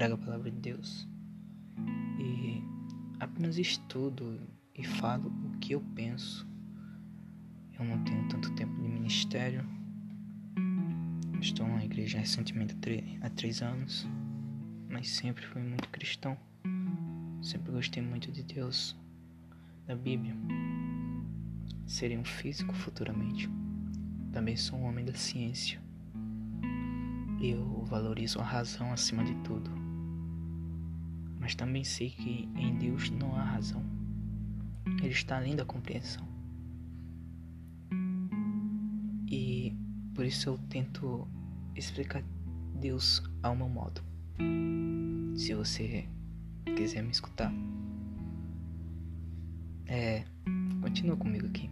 prego a palavra de Deus e apenas estudo e falo o que eu penso. Eu não tenho tanto tempo de ministério. Estou na igreja recentemente há três anos, mas sempre fui muito cristão. Sempre gostei muito de Deus, da Bíblia. Serei um físico futuramente. Também sou um homem da ciência. Eu valorizo a razão acima de tudo. Mas também sei que em Deus não há razão. Ele está além da compreensão. E por isso eu tento explicar Deus ao meu modo. Se você quiser me escutar, é, continua comigo aqui.